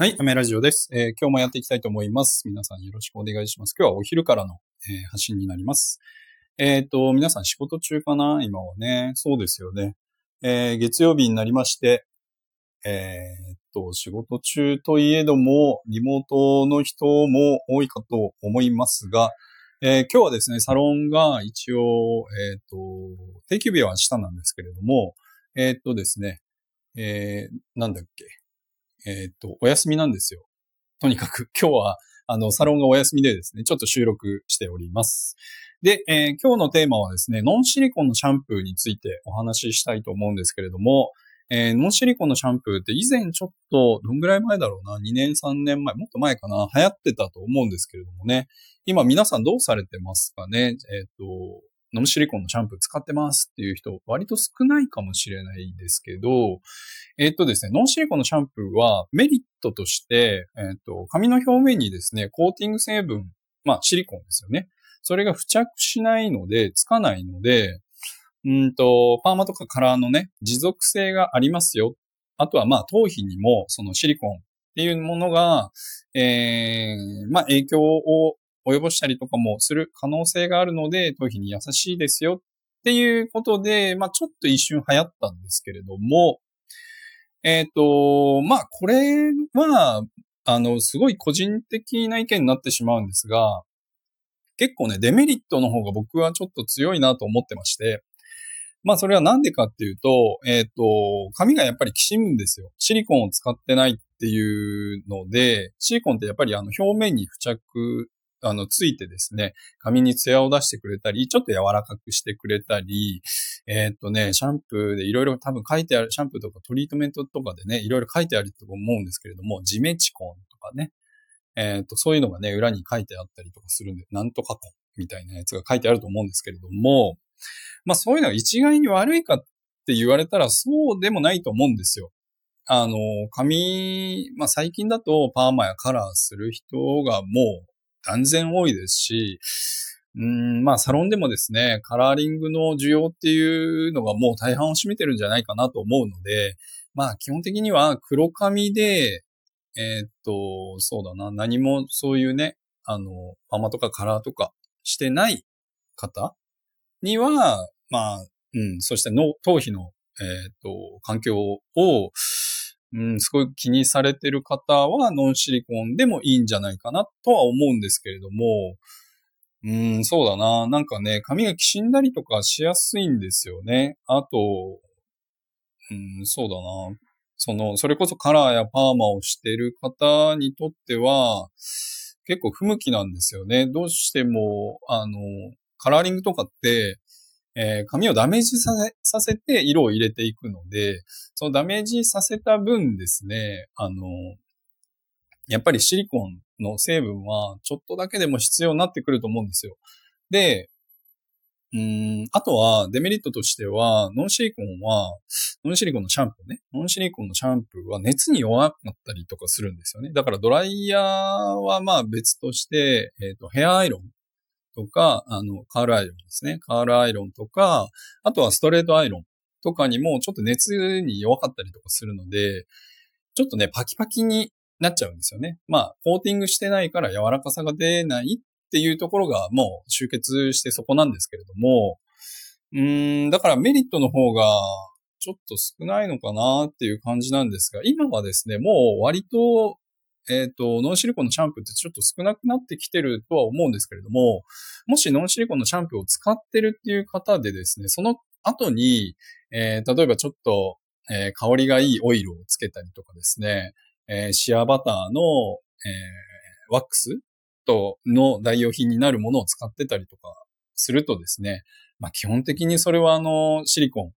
はい、アメラジオです、えー、今日もやっていきたいと思います。皆さんよろしくお願いします。今日はお昼からの、えー、発信になります。えっ、ー、と、皆さん仕事中かな？今はね。そうですよね。え月曜日になりまして、えっと、仕事中といえども、リモートの人も多いかと思いますが、え今日はですね、サロンが一応、えっと、定休日は明日なんですけれども、えっとですね、えなんだっけ、えっ、と、お休みなんですよ。とにかく、今日は、あの、サロンがお休みでですね、ちょっと収録しております。で、えー、今日のテーマはですね、ノンシリコンのシャンプーについてお話ししたいと思うんですけれども、えー、ノンシリコンのシャンプーって以前ちょっと、どんぐらい前だろうな、2年3年前、もっと前かな、流行ってたと思うんですけれどもね、今皆さんどうされてますかね？えっ、と、ノムシリコンのシャンプー使ってますっていう人、割と少ないかもしれないですけど、えっ、とですね、ノンシリコンのシャンプーはメリットとして、えっ、と、髪の表面にですね、コーティング成分、まあシリコンですよね。それが付着しないので、つかないので、うんと、パーマとかカラーのね、持続性がありますよ。あとはまあ頭皮にもそのシリコンっていうものが、えー、まあ影響を及ぼしたりとかもする可能性があるので、頭皮に優しいですよっていうことで、まあちょっと一瞬流行ったんですけれども、えっ、ー、と、まあこれは、あの、すごい個人的な意見になってしまうんですが、結構ね、デメリットの方が僕はちょっと強いなと思ってまして、まあそれはなんでかっていうと、えっ、ー、と、髪がやっぱりきしむんですよ。シリコンを使ってないっていうので、シリコンってやっぱりあの表面に付着あの、ついてですね、髪にツヤを出してくれたり、ちょっと柔らかくしてくれたり、え、っとね、シャンプーでいろいろ多分書いてある、シャンプーとかトリートメントとかでね、いろいろ書いてあると思うんですけれども、ジメチコンとかね、え、っと、そういうのがね、裏に書いてあったりとかするんで、なんとかコンみたいなやつが書いてあると思うんですけれども、まあそういうのが一概に悪いかって言われたらそうでもないと思うんですよ。あの、髪、まあ最近だとパーマやカラーする人がもう断然多いですし、うん、まあ、サロンでもですね、カラーリングの需要っていうのがもう大半を占めてるんじゃないかなと思うので、まあ、基本的には黒髪で、えー、っと、そうだな、何もそういうね、あの、パーマとかカラーとかしてない方には、まあ、うん、そしての頭皮の、えー、っと、環境を、うん、すごい気にされてる方はノンシリコンでもいいんじゃないかなとは思うんですけれども、うん、そうだな。なんかね、髪がきしんだりとかしやすいんですよね。あと、うん、そうだな。その、それこそカラーやパーマをしてる方にとっては、結構不向きなんですよね。どうしても、あの、カラーリングとかって、えー、髪をダメージさせ、させて色を入れていくので、そのダメージさせた分ですね、あの、やっぱりシリコンの成分はちょっとだけでも必要になってくると思うんですよ。で、うん、あとはデメリットとしては、ノンシリコンは、ノンシリコンのシャンプーね。ノンシリコンのシャンプーは熱に弱かったりとかするんですよね。だからドライヤーはまあ別として、えっ、ー、と、ヘアアイロンとか、あの、カールアイロンですね。カールアイロンとか、あとはストレートアイロンとかにもちょっと熱に弱かったりとかするので、ちょっとね、パキパキになっちゃうんですよね。まあ、コーティングしてないから柔らかさが出ないっていうところがもう集結してそこなんですけれども、うん、だからメリットの方がちょっと少ないのかなっていう感じなんですが、今はですね、もう割とえっ、ー、と、ノンシリコンのシャンプーってちょっと少なくなってきてるとは思うんですけれども、もしノンシリコンのシャンプーを使ってるっていう方でですね、その後に、えー、例えばちょっと、えー、香りがいいオイルをつけたりとかですね、え、シアバターの、え、ワックスとの代用品になるものを使ってたりとかするとですね、まあ基本的にそれはあの、シリコン、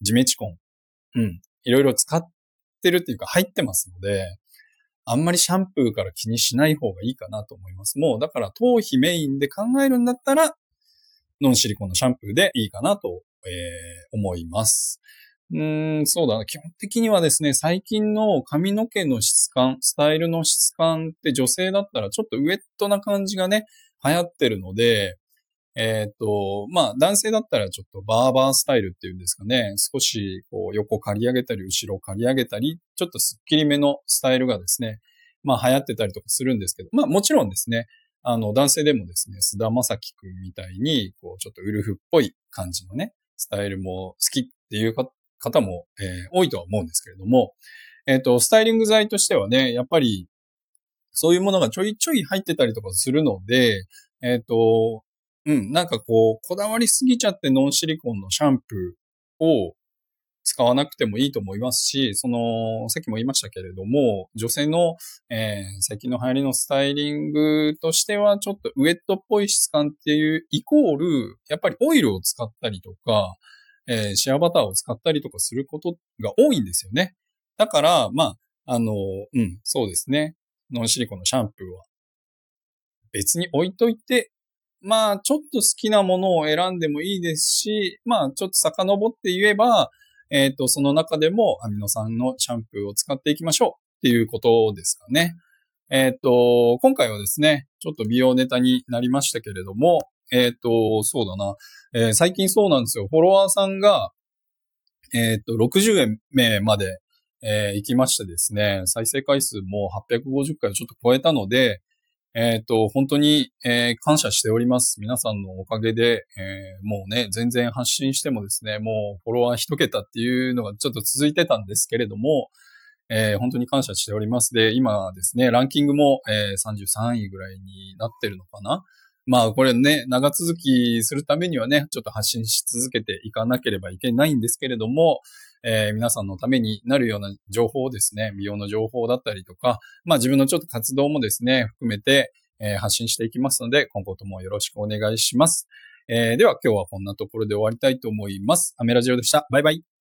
ジメチコン、うん、いろいろ使ってるっていうか入ってますので、あんまりシャンプーから気にしない方がいいかなと思います。もうだから頭皮メインで考えるんだったら、ノンシリコンのシャンプーでいいかなと、えー、思います。うーん、そうだな。基本的にはですね、最近の髪の毛の質感、スタイルの質感って女性だったらちょっとウェットな感じがね、流行ってるので、えっ、ー、と、まあ、男性だったらちょっとバーバースタイルっていうんですかね。少し、こう、横刈り上げたり、後ろ刈り上げたり、ちょっとスッキリめのスタイルがですね、まあ流行ってたりとかするんですけど、まあもちろんですね、あの男性でもですね、菅田正樹くんみたいに、こうちょっとウルフっぽい感じのね、スタイルも好きっていう方も、えー、多いとは思うんですけれども、えっ、ー、と、スタイリング剤としてはね、やっぱり、そういうものがちょいちょい入ってたりとかするので、えっ、ー、と、うん、なんかこう、こだわりすぎちゃってノンシリコンのシャンプーを使わなくてもいいと思いますし、その、さっきも言いましたけれども、女性の、えー、最近の流行りのスタイリングとしては、ちょっとウェットっぽい質感っていうイコール、やっぱりオイルを使ったりとか、えー、シェアバターを使ったりとかすることが多いんですよね。だから、まあ、あの、うん、そうですね。ノンシリコンのシャンプーは別に置いといて、まあ、ちょっと好きなものを選んでもいいですし、まあ、ちょっと遡って言えば、えっ、ー、と、その中でもアミノ酸のシャンプーを使っていきましょうっていうことですかね。えっ、ー、と、今回はですね、ちょっと美容ネタになりましたけれども、えっ、ー、と、そうだな、えー、最近そうなんですよ。フォロワーさんが、えっ、と、60円目まで、え、行きましてですね、再生回数も850回をちょっと超えたので、えっ、ー、と、本当に、えー、感謝しております。皆さんのおかげで、えー、もうね、全然発信してもですね、もうフォロワー一桁っていうのがちょっと続いてたんですけれども、えー、本当に感謝しております。で、今ですね、ランキングも、えー、33位ぐらいになってるのかな。まあこれね、長続きするためにはね、ちょっと発信し続けていかなければいけないんですけれども、えー、皆さんのためになるような情報をですね、美容の情報だったりとか、まあ自分のちょっと活動もですね、含めて、えー、発信していきますので、今後ともよろしくお願いします。えー、では今日はこんなところで終わりたいと思います。アメラジオでした。バイバイ。